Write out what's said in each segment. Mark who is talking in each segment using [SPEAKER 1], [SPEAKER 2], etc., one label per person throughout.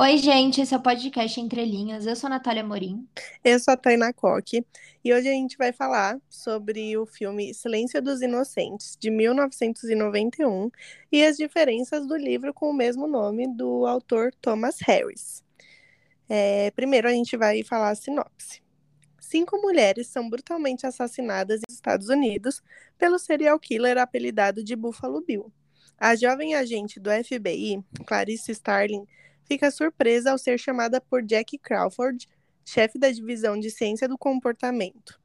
[SPEAKER 1] Oi, gente, esse é o podcast Entre Linhas. Eu sou a Natália Morim.
[SPEAKER 2] Eu sou a Tainá Coque e hoje a gente vai falar sobre o filme Silêncio dos Inocentes, de 1991, e as diferenças do livro com o mesmo nome do autor Thomas Harris. É, primeiro a gente vai falar a sinopse. Cinco mulheres são brutalmente assassinadas nos Estados Unidos pelo serial killer apelidado de Buffalo Bill. A jovem agente do FBI, Clarice Starling, fica surpresa ao ser chamada por Jack Crawford, chefe da divisão de ciência do comportamento.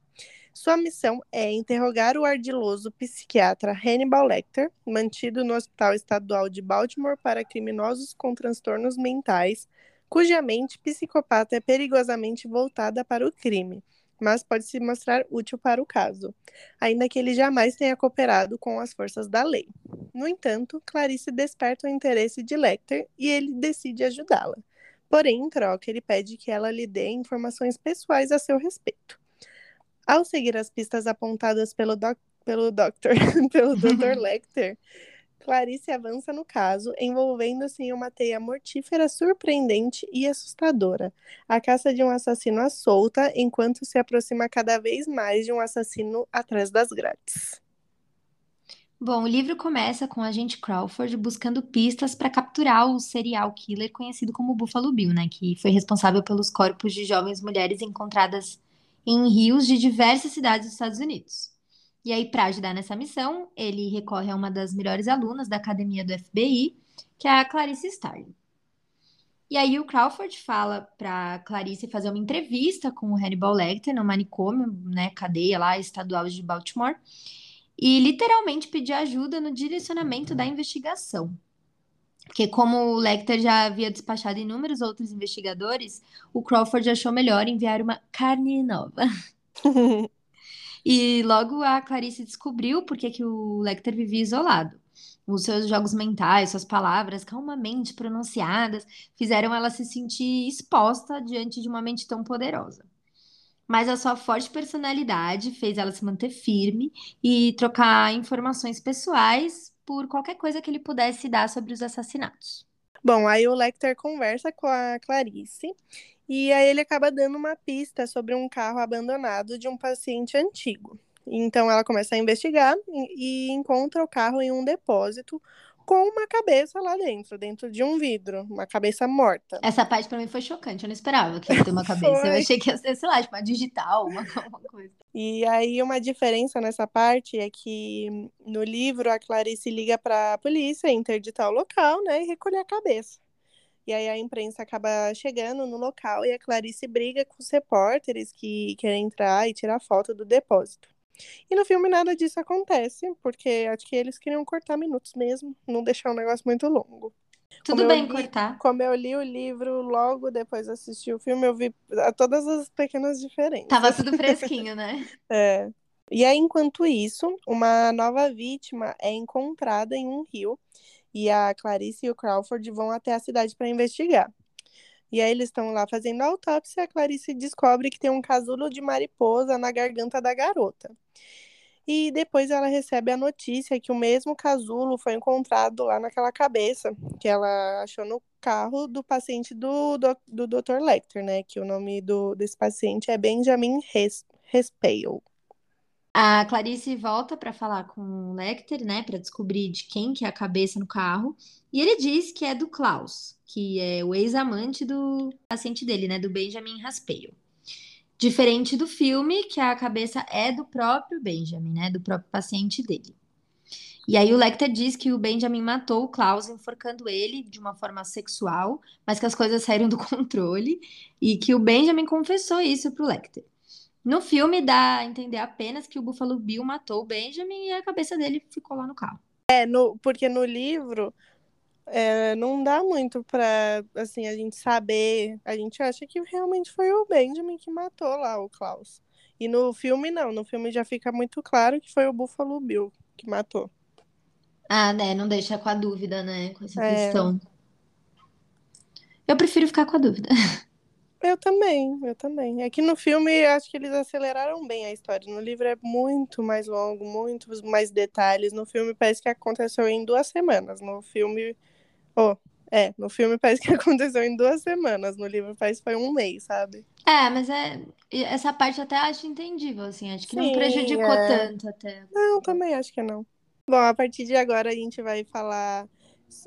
[SPEAKER 2] Sua missão é interrogar o ardiloso psiquiatra Hannibal Lecter, mantido no Hospital Estadual de Baltimore para criminosos com transtornos mentais, cuja mente psicopata é perigosamente voltada para o crime mas pode se mostrar útil para o caso, ainda que ele jamais tenha cooperado com as forças da lei. No entanto, Clarice desperta o interesse de Lecter e ele decide ajudá-la. Porém, em troca, ele pede que ela lhe dê informações pessoais a seu respeito. Ao seguir as pistas apontadas pelo, doc pelo Dr. pelo Dr. Lecter, Clarice avança no caso, envolvendo-se em uma teia mortífera surpreendente e assustadora. A caça de um assassino à solta, enquanto se aproxima cada vez mais de um assassino atrás das grades.
[SPEAKER 1] Bom, o livro começa com a agente Crawford buscando pistas para capturar o serial killer conhecido como Buffalo Bill, né, que foi responsável pelos corpos de jovens mulheres encontradas em rios de diversas cidades dos Estados Unidos. E aí, para ajudar nessa missão, ele recorre a uma das melhores alunas da academia do FBI, que é a Clarice Starling. E aí o Crawford fala para Clarice fazer uma entrevista com o Hannibal Lecter no manicômio, né, cadeia lá estadual de Baltimore, e literalmente pedir ajuda no direcionamento da investigação. Porque como o Lecter já havia despachado inúmeros outros investigadores, o Crawford achou melhor enviar uma carne nova. E logo a Clarice descobriu por que, que o Lecter vivia isolado. Os seus jogos mentais, suas palavras calmamente pronunciadas, fizeram ela se sentir exposta diante de uma mente tão poderosa. Mas a sua forte personalidade fez ela se manter firme e trocar informações pessoais por qualquer coisa que ele pudesse dar sobre os assassinatos.
[SPEAKER 2] Bom, aí o Lecter conversa com a Clarice e aí ele acaba dando uma pista sobre um carro abandonado de um paciente antigo. Então ela começa a investigar e, e encontra o carro em um depósito com uma cabeça lá dentro, dentro de um vidro, uma cabeça morta.
[SPEAKER 1] Essa parte para mim foi chocante, eu não esperava que ia ter uma cabeça. eu achei que ia ser, sei lá, tipo, uma digital, uma, uma coisa.
[SPEAKER 2] E aí uma diferença nessa parte é que no livro a Clarice liga para a polícia interditar o local, né, e recolher a cabeça. E aí a imprensa acaba chegando no local e a Clarice briga com os repórteres que querem entrar e tirar foto do depósito. E no filme nada disso acontece, porque acho que eles queriam cortar minutos mesmo, não deixar um negócio muito longo.
[SPEAKER 1] Tudo como bem li, cortar.
[SPEAKER 2] Como eu li o livro logo depois de assistir o filme, eu vi todas as pequenas diferenças.
[SPEAKER 1] Tava tudo fresquinho, né?
[SPEAKER 2] é. E aí, enquanto isso, uma nova vítima é encontrada em um rio e a Clarice e o Crawford vão até a cidade para investigar. E aí eles estão lá fazendo a autópsia a Clarice descobre que tem um casulo de mariposa na garganta da garota. E depois ela recebe a notícia que o mesmo casulo foi encontrado lá naquela cabeça que ela achou no carro do paciente do, do, do Dr. Lecter, né? Que o nome do, desse paciente é Benjamin Respale.
[SPEAKER 1] A Clarice volta para falar com o Lecter, né, para descobrir de quem que é a cabeça no carro, e ele diz que é do Klaus, que é o ex-amante do paciente dele, né, do Benjamin Raspeio. Diferente do filme, que a cabeça é do próprio Benjamin, né, do próprio paciente dele. E aí o Lecter diz que o Benjamin matou o Klaus enforcando ele de uma forma sexual, mas que as coisas saíram do controle e que o Benjamin confessou isso pro Lecter. No filme dá a entender apenas que o Buffalo Bill matou o Benjamin e a cabeça dele ficou lá no carro.
[SPEAKER 2] É, no, porque no livro é, não dá muito pra assim, a gente saber. A gente acha que realmente foi o Benjamin que matou lá o Klaus. E no filme não, no filme já fica muito claro que foi o Buffalo Bill que matou.
[SPEAKER 1] Ah, né? Não deixa com a dúvida, né? Com essa é... questão. Eu prefiro ficar com a dúvida.
[SPEAKER 2] Eu também, eu também. É que no filme acho que eles aceleraram bem a história. No livro é muito mais longo, muitos mais detalhes. No filme parece que aconteceu em duas semanas. No filme, oh, É, no filme parece que aconteceu em duas semanas, no livro parece que foi um mês, sabe?
[SPEAKER 1] É, mas é essa parte eu até acho entendível, assim, acho que não
[SPEAKER 2] Sim,
[SPEAKER 1] prejudicou
[SPEAKER 2] é.
[SPEAKER 1] tanto até.
[SPEAKER 2] Não, também acho que não. Bom, a partir de agora a gente vai falar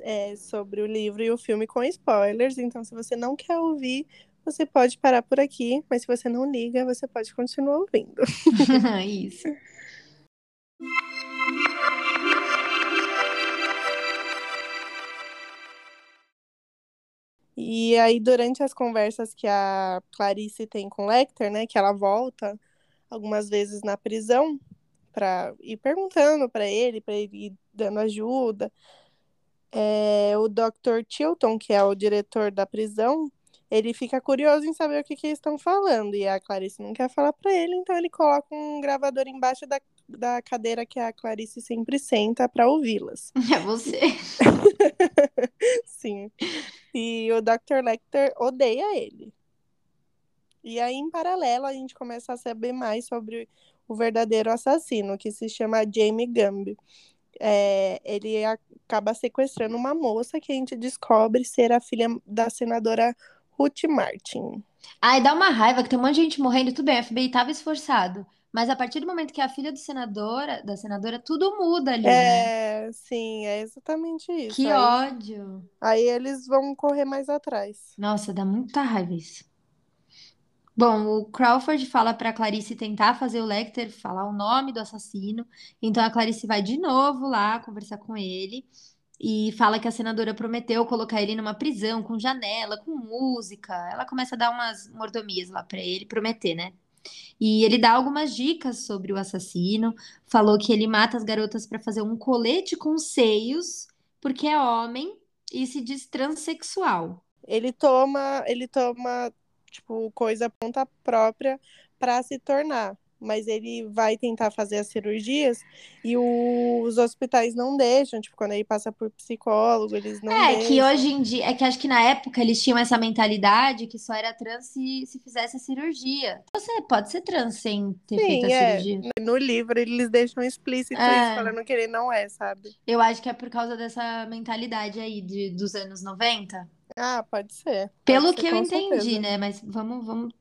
[SPEAKER 2] é, sobre o livro e o filme com spoilers, então se você não quer ouvir, você pode parar por aqui, mas se você não liga, você pode continuar ouvindo.
[SPEAKER 1] Isso.
[SPEAKER 2] E aí, durante as conversas que a Clarice tem com o Lecter, né, que ela volta algumas vezes na prisão para ir perguntando para ele, para ele ir dando ajuda, é, o Dr. Chilton, que é o diretor da prisão, ele fica curioso em saber o que, que eles estão falando. E a Clarice não quer falar para ele, então ele coloca um gravador embaixo da, da cadeira que a Clarice sempre senta para ouvi-las.
[SPEAKER 1] É você.
[SPEAKER 2] Sim. E o Dr. Lecter odeia ele. E aí, em paralelo, a gente começa a saber mais sobre o verdadeiro assassino, que se chama Jamie Gumby. É, ele acaba sequestrando uma moça que a gente descobre ser a filha da senadora Ruth Martin.
[SPEAKER 1] Ai, dá uma raiva que tem um monte de gente morrendo, tudo bem, o FBI tava esforçado. Mas a partir do momento que é a filha do senadora, da senadora, tudo muda ali, né?
[SPEAKER 2] É, sim, é exatamente isso.
[SPEAKER 1] Que
[SPEAKER 2] aí,
[SPEAKER 1] ódio.
[SPEAKER 2] aí eles vão correr mais atrás.
[SPEAKER 1] Nossa, dá muita raiva isso. Bom, o Crawford fala pra Clarice tentar fazer o Lecter falar o nome do assassino. Então a Clarice vai de novo lá conversar com ele e fala que a senadora prometeu colocar ele numa prisão com janela, com música. Ela começa a dar umas mordomias lá pra ele, prometer, né? E ele dá algumas dicas sobre o assassino. Falou que ele mata as garotas pra fazer um colete com seios, porque é homem e se diz transexual.
[SPEAKER 2] Ele toma, ele toma, tipo, coisa ponta própria para se tornar. Mas ele vai tentar fazer as cirurgias e o- os hospitais não deixam. Tipo, quando ele passa por psicólogo, eles não
[SPEAKER 1] É, que
[SPEAKER 2] deixam.
[SPEAKER 1] hoje em dia, é que acho que na época eles tinham essa mentalidade que só era trans se, se fizesse a cirurgia. Você pode ser trans sem ter feito a
[SPEAKER 2] Sim, é.
[SPEAKER 1] cirurgia.
[SPEAKER 2] No livro eles deixam explícito
[SPEAKER 1] É.
[SPEAKER 2] isso, falando que ele não é, sabe?
[SPEAKER 1] Eu acho que é por causa dessa mentalidade aí de, dos anos 90.
[SPEAKER 2] Ah, pode ser.
[SPEAKER 1] Pelo
[SPEAKER 2] Pode ser,
[SPEAKER 1] que eu entendi,
[SPEAKER 2] certeza.
[SPEAKER 1] né? Mas vamos, vamos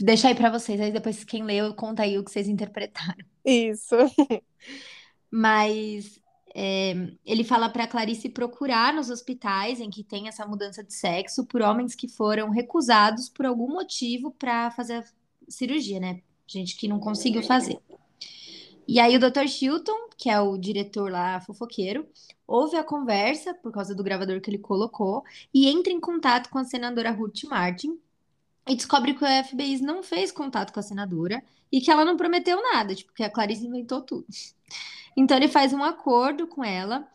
[SPEAKER 1] deixar aí pra vocês. Aí depois quem leu, conta aí o que vocês interpretaram.
[SPEAKER 2] Isso.
[SPEAKER 1] Mas é, ele fala para Clarice procurar nos hospitais em que tem essa mudança de sexo por homens que foram recusados por algum motivo para fazer a cirurgia, né? Gente que não conseguiu fazer. E aí o Dr. Chilton, que é o diretor lá, fofoqueiro, ouve a conversa por causa do gravador que ele colocou e entra em contato com a senadora Ruth Martin e descobre que o FBI não fez contato com a senadora e que ela não prometeu nada, tipo, que a Clarice inventou tudo. Então ele faz um acordo com ela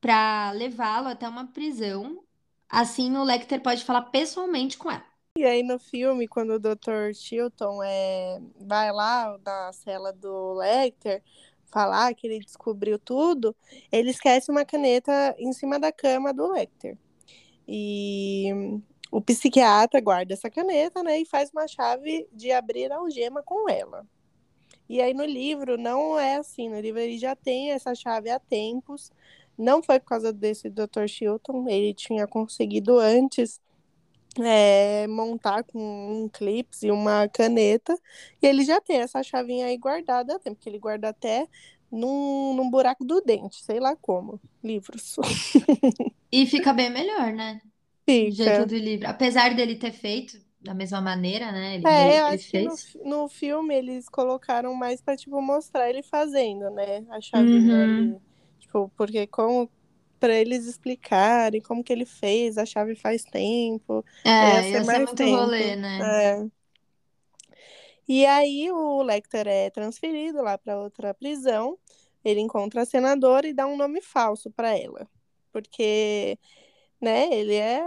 [SPEAKER 1] para levá-lo até uma prisão. Assim o Lecter pode falar pessoalmente com ela.
[SPEAKER 2] E aí no filme, quando o Dr. Chilton é, vai lá na cela do Lecter falar que ele descobriu tudo, ele esquece uma caneta em cima da cama do Lecter. E o psiquiatra guarda essa caneta, né, e faz uma chave de abrir a algema com ela. E aí no livro não é assim, no livro ele já tem essa chave há tempos. Não foi por causa desse Dr. Chilton, ele tinha conseguido antes é, montar com um clips e uma caneta. E ele já tem essa chavinha aí guardada há tempo, porque ele guarda até num, num buraco do dente, sei lá como. Livros.
[SPEAKER 1] E fica bem melhor, né? Do jeito
[SPEAKER 2] Fica.
[SPEAKER 1] do livro. Apesar dele ter feito da mesma maneira, né? Ele,
[SPEAKER 2] É, eu
[SPEAKER 1] ele
[SPEAKER 2] acho que no,
[SPEAKER 1] fez.
[SPEAKER 2] no filme eles colocaram mais pra, tipo, mostrar ele fazendo, né? A chavinha
[SPEAKER 1] Uhum.
[SPEAKER 2] ali. Tipo, porque como pra eles explicarem como que ele fez, a chave faz tempo. Ia
[SPEAKER 1] É,
[SPEAKER 2] ser
[SPEAKER 1] ia ser
[SPEAKER 2] mais
[SPEAKER 1] muito
[SPEAKER 2] tempo.
[SPEAKER 1] rolê, né?
[SPEAKER 2] É. E aí o Lecter é transferido lá para outra prisão. Ele encontra a senadora e dá um nome falso para ela. Porque, né, ele é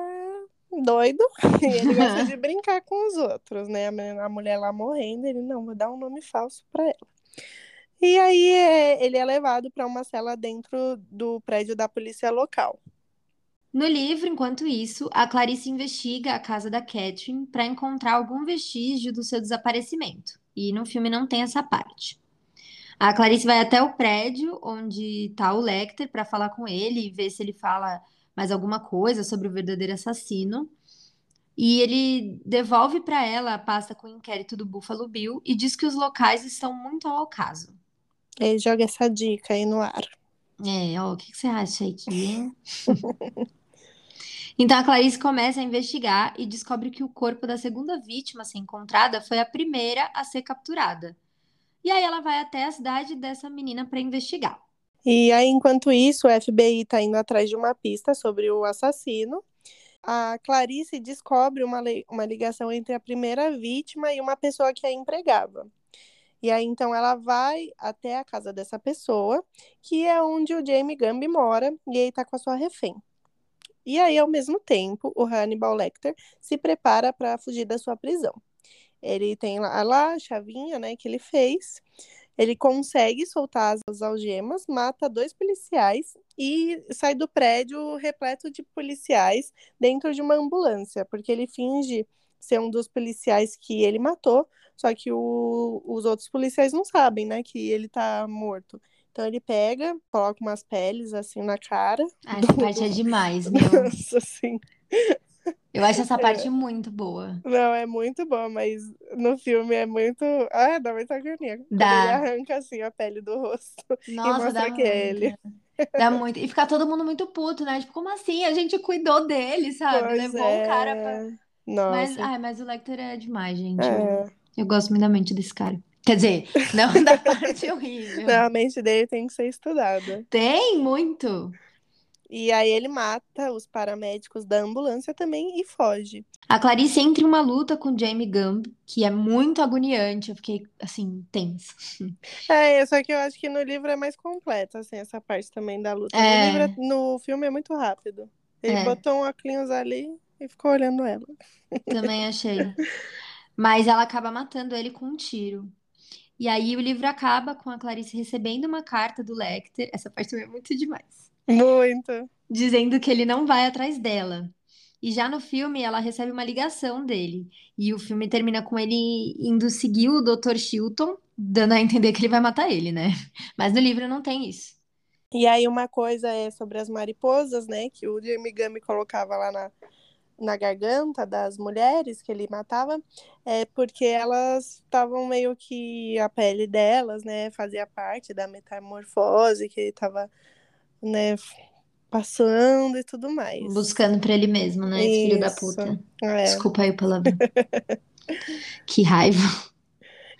[SPEAKER 2] doido e ele gosta de brincar com os outros, né? A mulher lá morrendo, ele não, vou dar um nome falso para ela. E aí é, ele é levado para uma cela dentro do prédio da polícia local.
[SPEAKER 1] No livro, enquanto isso, a Clarice investiga a casa da Catherine para encontrar algum vestígio do seu desaparecimento. E no filme não tem essa parte. A Clarice vai até o prédio onde está o Lecter para falar com ele e ver se ele fala mais alguma coisa sobre o verdadeiro assassino. E ele devolve para ela a pasta com o inquérito do Buffalo Bill e diz que os locais estão muito ao caso.
[SPEAKER 2] Ele joga essa dica aí no ar.
[SPEAKER 1] É, ó, o que que você acha aqui, hein? Então a Clarice começa a investigar e descobre que o corpo da segunda vítima a ser encontrada foi a primeira a ser capturada. E aí ela vai até a cidade dessa menina para investigar.
[SPEAKER 2] E aí, enquanto isso, o FBI está indo atrás de uma pista sobre o assassino. A Clarice descobre uma, uma ligação entre a primeira vítima e uma pessoa que a empregava. E aí, então, ela vai até a casa dessa pessoa, que é onde o Jamie Gambi mora, e aí tá com a sua refém. E aí, ao mesmo tempo, o Hannibal Lecter se prepara para fugir da sua prisão. Ele tem lá, lá a chavinha, né, que ele fez. Ele consegue soltar as algemas, mata dois policiais e sai do prédio repleto de policiais dentro de uma ambulância, porque ele finge ser um dos policiais que ele matou, só que o, os outros policiais não sabem, né, que ele tá morto. Então ele pega, coloca umas peles assim na cara.
[SPEAKER 1] Ah, essa parte é demais, meu.
[SPEAKER 2] Nossa, assim.
[SPEAKER 1] Eu acho essa parte muito boa.
[SPEAKER 2] Não, é muito boa, mas no filme é muito. Ah, dá muita agonia.
[SPEAKER 1] Dá.
[SPEAKER 2] ele arranca assim a pele do rosto e
[SPEAKER 1] Nossa,
[SPEAKER 2] mostra
[SPEAKER 1] dá
[SPEAKER 2] que é ele.
[SPEAKER 1] muito. Dá muito. E fica todo mundo muito puto, né? Tipo, como assim? A gente cuidou dele, sabe?
[SPEAKER 2] Pois
[SPEAKER 1] Levou o cara pra.
[SPEAKER 2] é.
[SPEAKER 1] Mas,
[SPEAKER 2] Nossa.
[SPEAKER 1] ai, mas o Lecter é demais, gente.
[SPEAKER 2] É.
[SPEAKER 1] Eu gosto muito da mente desse cara. Quer dizer, não da parte horrível.
[SPEAKER 2] Não, a mente dele tem que ser estudada.
[SPEAKER 1] Tem muito.
[SPEAKER 2] E aí ele mata os paramédicos da ambulância também e foge.
[SPEAKER 1] A Clarice entra em uma luta com Jamie Gumb, que é muito agoniante. Eu fiquei, assim, tensa.
[SPEAKER 2] É, só que eu acho que no livro é mais completo, assim, essa parte também da luta. No
[SPEAKER 1] É.
[SPEAKER 2] livro, é- no filme é muito rápido. Ele
[SPEAKER 1] É.
[SPEAKER 2] botou um óculos ali e ficou olhando ela.
[SPEAKER 1] Também achei. Mas ela acaba matando ele com um tiro. E aí o livro acaba com a Clarice recebendo uma carta do Lecter. Essa parte também é muito demais.
[SPEAKER 2] Muito.
[SPEAKER 1] dizendo que ele não vai atrás dela. E já no filme, ela recebe uma ligação dele. E o filme termina com ele indo seguir o Dr. Chilton, dando a entender que ele vai matar ele, né? Mas no livro não tem isso.
[SPEAKER 2] E aí uma coisa é sobre as mariposas, né? Que o Jamie Gummy colocava lá na, na garganta das mulheres que ele matava, é porque elas estavam meio que a pele delas, né? Fazia parte da metamorfose que ele estava, né? Passando e tudo mais.
[SPEAKER 1] Buscando pra ele mesmo, né? Esse filho da puta.
[SPEAKER 2] É.
[SPEAKER 1] Desculpa aí o palavrão. Que raiva.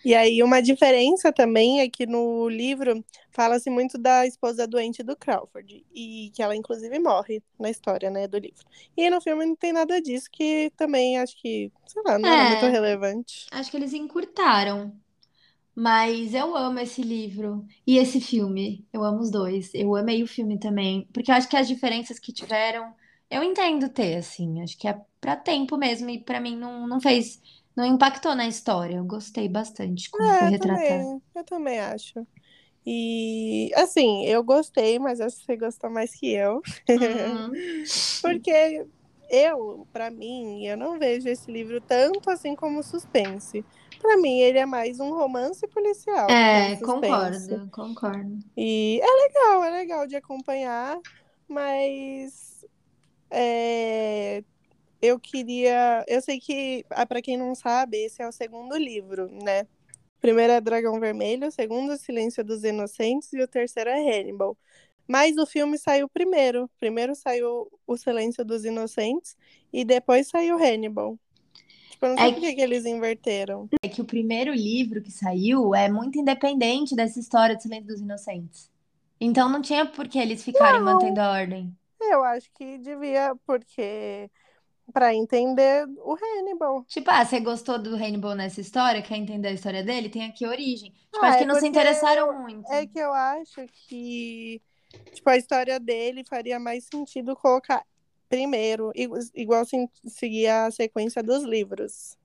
[SPEAKER 2] E aí, uma diferença também é que no livro fala-se muito da esposa doente do Crawford, e que ela inclusive morre na história, né, do livro. E no filme não tem nada disso, que também acho que, sei lá, não era
[SPEAKER 1] É.
[SPEAKER 2] muito relevante.
[SPEAKER 1] Acho que eles encurtaram. Mas eu amo esse livro e esse filme. Eu amo os dois. Eu amei o filme também. Porque eu acho que as diferenças que tiveram, eu entendo ter, assim. Acho que é pra tempo mesmo. E pra mim não, não fez. Não impactou na história. Eu gostei bastante como foi
[SPEAKER 2] É, eu
[SPEAKER 1] retratado.
[SPEAKER 2] também, eu também acho. E, assim, eu gostei, mas acho que você gostou mais que eu.
[SPEAKER 1] Uhum.
[SPEAKER 2] Porque eu, pra mim, eu não vejo esse livro tanto assim como suspense. Pra mim, ele é mais um romance policial
[SPEAKER 1] É,
[SPEAKER 2] suspense.
[SPEAKER 1] concordo, concordo.
[SPEAKER 2] E é legal, é legal de acompanhar, mas é, eu queria. Eu sei que, ah, pra quem não sabe, esse é o segundo livro, né? O primeiro é Dragão Vermelho, o segundo Silêncio dos Inocentes e o terceiro é Hannibal. Mas o filme saiu primeiro. Primeiro saiu O Silêncio dos Inocentes e depois saiu Hannibal. Tipo, eu não sei
[SPEAKER 1] É
[SPEAKER 2] por que que eles inverteram.
[SPEAKER 1] É que o primeiro livro que saiu é muito independente dessa história de Silêncio dos Inocentes. Então não tinha por que eles ficarem
[SPEAKER 2] Não.
[SPEAKER 1] mantendo a ordem.
[SPEAKER 2] Eu acho que devia, porque para entender o Hannibal.
[SPEAKER 1] Tipo, ah, você gostou do Hannibal nessa história? Quer entender a história dele? Tem aqui a origem. Tipo,
[SPEAKER 2] Ah,
[SPEAKER 1] acho
[SPEAKER 2] é
[SPEAKER 1] que não se interessaram muito.
[SPEAKER 2] É que eu acho que tipo, a história dele faria mais sentido colocar primeiro, igu- igual se- seguir a sequência dos livros.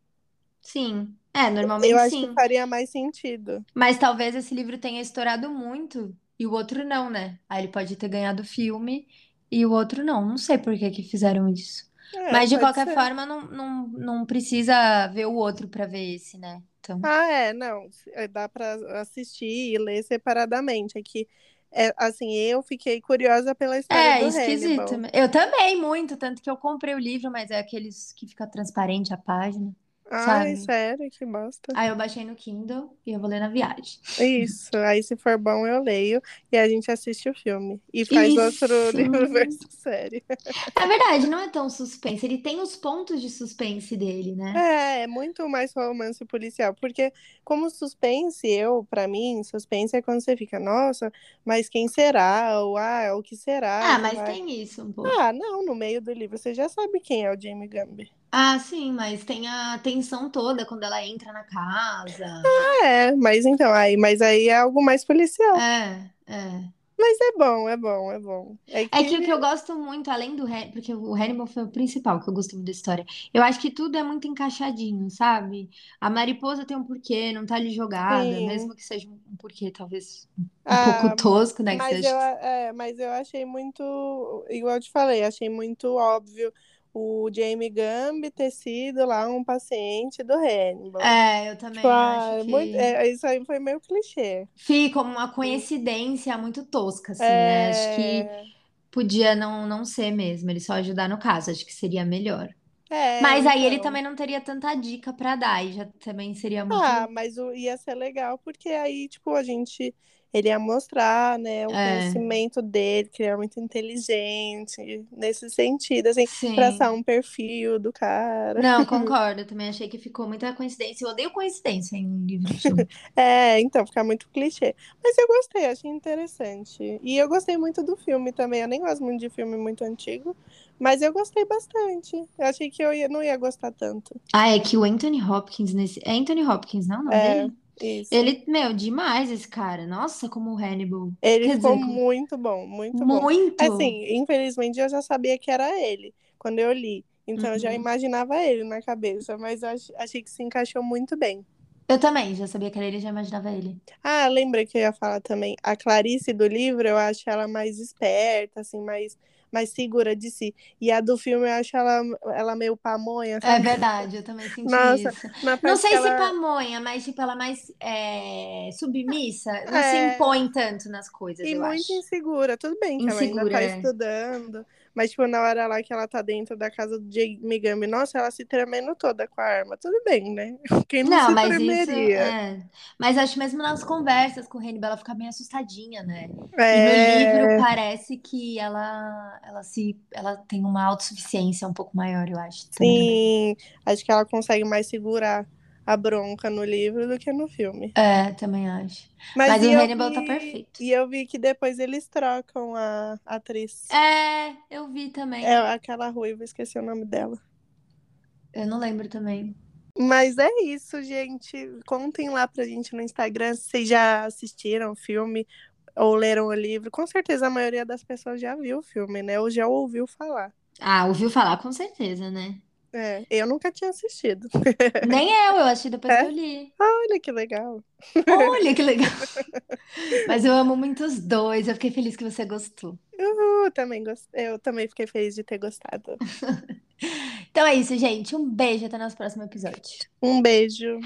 [SPEAKER 1] Sim. É, normalmente
[SPEAKER 2] Eu acho
[SPEAKER 1] sim.
[SPEAKER 2] que faria mais sentido.
[SPEAKER 1] Mas talvez esse livro tenha estourado muito e o outro não, né? Aí ele pode ter ganhado o filme e o outro não. Não sei por que que fizeram isso.
[SPEAKER 2] É,
[SPEAKER 1] Mas de qualquer
[SPEAKER 2] ser.
[SPEAKER 1] forma, não, não, não precisa ver o outro pra ver esse, né? Então.
[SPEAKER 2] Ah, é, não. é, Dá para assistir e ler separadamente. É que é, assim, eu fiquei curiosa pela história
[SPEAKER 1] É,
[SPEAKER 2] do
[SPEAKER 1] esquisito.
[SPEAKER 2] Hannibal.
[SPEAKER 1] Eu também, muito, tanto que eu comprei o livro, mas é aqueles que fica transparente a página,
[SPEAKER 2] Ai,
[SPEAKER 1] sabe?
[SPEAKER 2] sério, que bosta.
[SPEAKER 1] Aí eu baixei no Kindle e eu vou ler na viagem.
[SPEAKER 2] Isso, aí se for bom eu leio e a gente assiste o filme. E faz outro
[SPEAKER 1] Isso.
[SPEAKER 2] livro versus série.
[SPEAKER 1] É verdade, não é tão suspense. Ele tem os pontos de suspense dele, né?
[SPEAKER 2] É, é muito mais romance policial, porque como suspense, eu, pra mim, suspense é quando você fica, nossa, mas quem será? Ou ah, o que será?
[SPEAKER 1] Ah, mas
[SPEAKER 2] vai-
[SPEAKER 1] tem isso um pouco.
[SPEAKER 2] Ah, não, no meio do livro você já sabe quem é o Jamie Gumby.
[SPEAKER 1] Ah, sim, mas tem a tensão toda quando ela entra na casa.
[SPEAKER 2] É, mas então, aí, mas aí é algo mais policial.
[SPEAKER 1] É, é.
[SPEAKER 2] Mas é bom, é bom, é bom. É que,
[SPEAKER 1] É que o que eu gosto muito, além do Hannibal, porque o Hannibal foi o principal que eu gostei muito da história. Eu acho que tudo é muito encaixadinho, sabe? A mariposa tem um porquê, não tá ali jogada,
[SPEAKER 2] Sim.
[SPEAKER 1] mesmo que seja um porquê talvez um
[SPEAKER 2] Ah,
[SPEAKER 1] pouco tosco, né? Que
[SPEAKER 2] Mas
[SPEAKER 1] seja.
[SPEAKER 2] eu, é, mas eu achei muito, igual eu te falei, achei muito óbvio o Jamie Gumby ter sido lá um paciente do Hannibal.
[SPEAKER 1] É, eu também
[SPEAKER 2] Tipo, ah,
[SPEAKER 1] acho que
[SPEAKER 2] muito- é, isso aí foi meio clichê.
[SPEAKER 1] fica uma coincidência muito tosca, assim, né? Acho que
[SPEAKER 2] É,
[SPEAKER 1] podia não, não ser mesmo, ele só ajudar no caso, acho que seria melhor.
[SPEAKER 2] é,
[SPEAKER 1] Mas aí ele
[SPEAKER 2] então.
[SPEAKER 1] também não teria tanta dica pra dar, e já também seria muito.
[SPEAKER 2] Ah, mas o- ia ser legal, porque aí, tipo, a gente. Ele ia mostrar, né, o
[SPEAKER 1] É.
[SPEAKER 2] conhecimento dele, que ele é muito inteligente, nesse sentido, assim,
[SPEAKER 1] Sim.
[SPEAKER 2] traçar um perfil do cara.
[SPEAKER 1] Não, concordo. Eu também achei que ficou muita coincidência. Eu odeio coincidência em livro.
[SPEAKER 2] É, então, fica muito clichê. Mas eu gostei, achei interessante. E eu gostei muito do filme também. Eu nem gosto muito de filme muito antigo, mas eu gostei bastante. Eu achei que eu ia- não ia gostar tanto.
[SPEAKER 1] Ah, é que o Anthony Hopkins nesse. É Anthony Hopkins, não? é O nome
[SPEAKER 2] É,
[SPEAKER 1] dele?
[SPEAKER 2] Isso.
[SPEAKER 1] Ele, meu, demais esse cara. Nossa, como o Hannibal.
[SPEAKER 2] Ele
[SPEAKER 1] Quer
[SPEAKER 2] ficou
[SPEAKER 1] dizer, como-
[SPEAKER 2] muito bom, muito bom.
[SPEAKER 1] muito.
[SPEAKER 2] Assim, infelizmente eu já sabia que era ele quando eu li. Então eu já
[SPEAKER 1] Uhum.
[SPEAKER 2] imaginava ele na cabeça, mas eu ach- achei que se encaixou muito bem.
[SPEAKER 1] Eu também, já sabia que era ele, já imaginava ele.
[SPEAKER 2] Ah, lembrei que eu ia falar também. A Clarice do livro, eu acho ela mais esperta, assim, mais, mais segura de si. E a do filme, eu acho ela, ela meio pamonha,
[SPEAKER 1] É
[SPEAKER 2] sabe?
[SPEAKER 1] verdade, eu também senti
[SPEAKER 2] Nossa,
[SPEAKER 1] isso. Não sei
[SPEAKER 2] que
[SPEAKER 1] se
[SPEAKER 2] ela...
[SPEAKER 1] pamonha, mas tipo, ela é mais é, submissa, não se
[SPEAKER 2] É.
[SPEAKER 1] impõe tanto nas coisas,
[SPEAKER 2] E muito
[SPEAKER 1] acho.
[SPEAKER 2] insegura. Tudo bem que ela ainda
[SPEAKER 1] Insegura,
[SPEAKER 2] tá
[SPEAKER 1] é.
[SPEAKER 2] estudando. Mas, tipo, na hora lá que ela tá dentro da casa do Jamie Gumby, nossa, ela se tremendo toda com a arma. Tudo bem, né? Quem não,
[SPEAKER 1] Não,
[SPEAKER 2] se
[SPEAKER 1] mas isso
[SPEAKER 2] tremeria?
[SPEAKER 1] é. Mas acho mesmo nas conversas com o Hannibal, ela fica bem assustadinha, né? E
[SPEAKER 2] É,
[SPEAKER 1] no livro parece que ela, ela se, ela tem uma autossuficiência um pouco maior, eu acho.
[SPEAKER 2] sim. Acho que ela consegue mais segurar a bronca no livro do que no filme.
[SPEAKER 1] É, também acho.
[SPEAKER 2] Mas,
[SPEAKER 1] Mas o Hannibal tá
[SPEAKER 2] vi-
[SPEAKER 1] perfeito.
[SPEAKER 2] E eu vi que depois eles trocam a atriz.
[SPEAKER 1] É, eu vi também.
[SPEAKER 2] É aquela ruiva, esqueci o nome dela.
[SPEAKER 1] Eu não lembro também.
[SPEAKER 2] Mas é isso, gente. Contem lá pra gente no Instagram se vocês já assistiram o filme ou leram o livro. Com certeza a maioria das pessoas já viu o filme, né? Ou já ouviu falar.
[SPEAKER 1] Ah, ouviu falar com certeza, né?
[SPEAKER 2] É, eu nunca tinha assistido.
[SPEAKER 1] Nem eu, eu assisti depois
[SPEAKER 2] É?
[SPEAKER 1] que eu li.
[SPEAKER 2] Olha que legal.
[SPEAKER 1] Olha que legal. Mas eu amo muito os dois. Eu fiquei feliz que você gostou.
[SPEAKER 2] Uhul, também gostei. Eu também fiquei feliz de ter gostado.
[SPEAKER 1] Então é isso, gente. Um beijo até nosso próximo episódio.
[SPEAKER 2] Um beijo.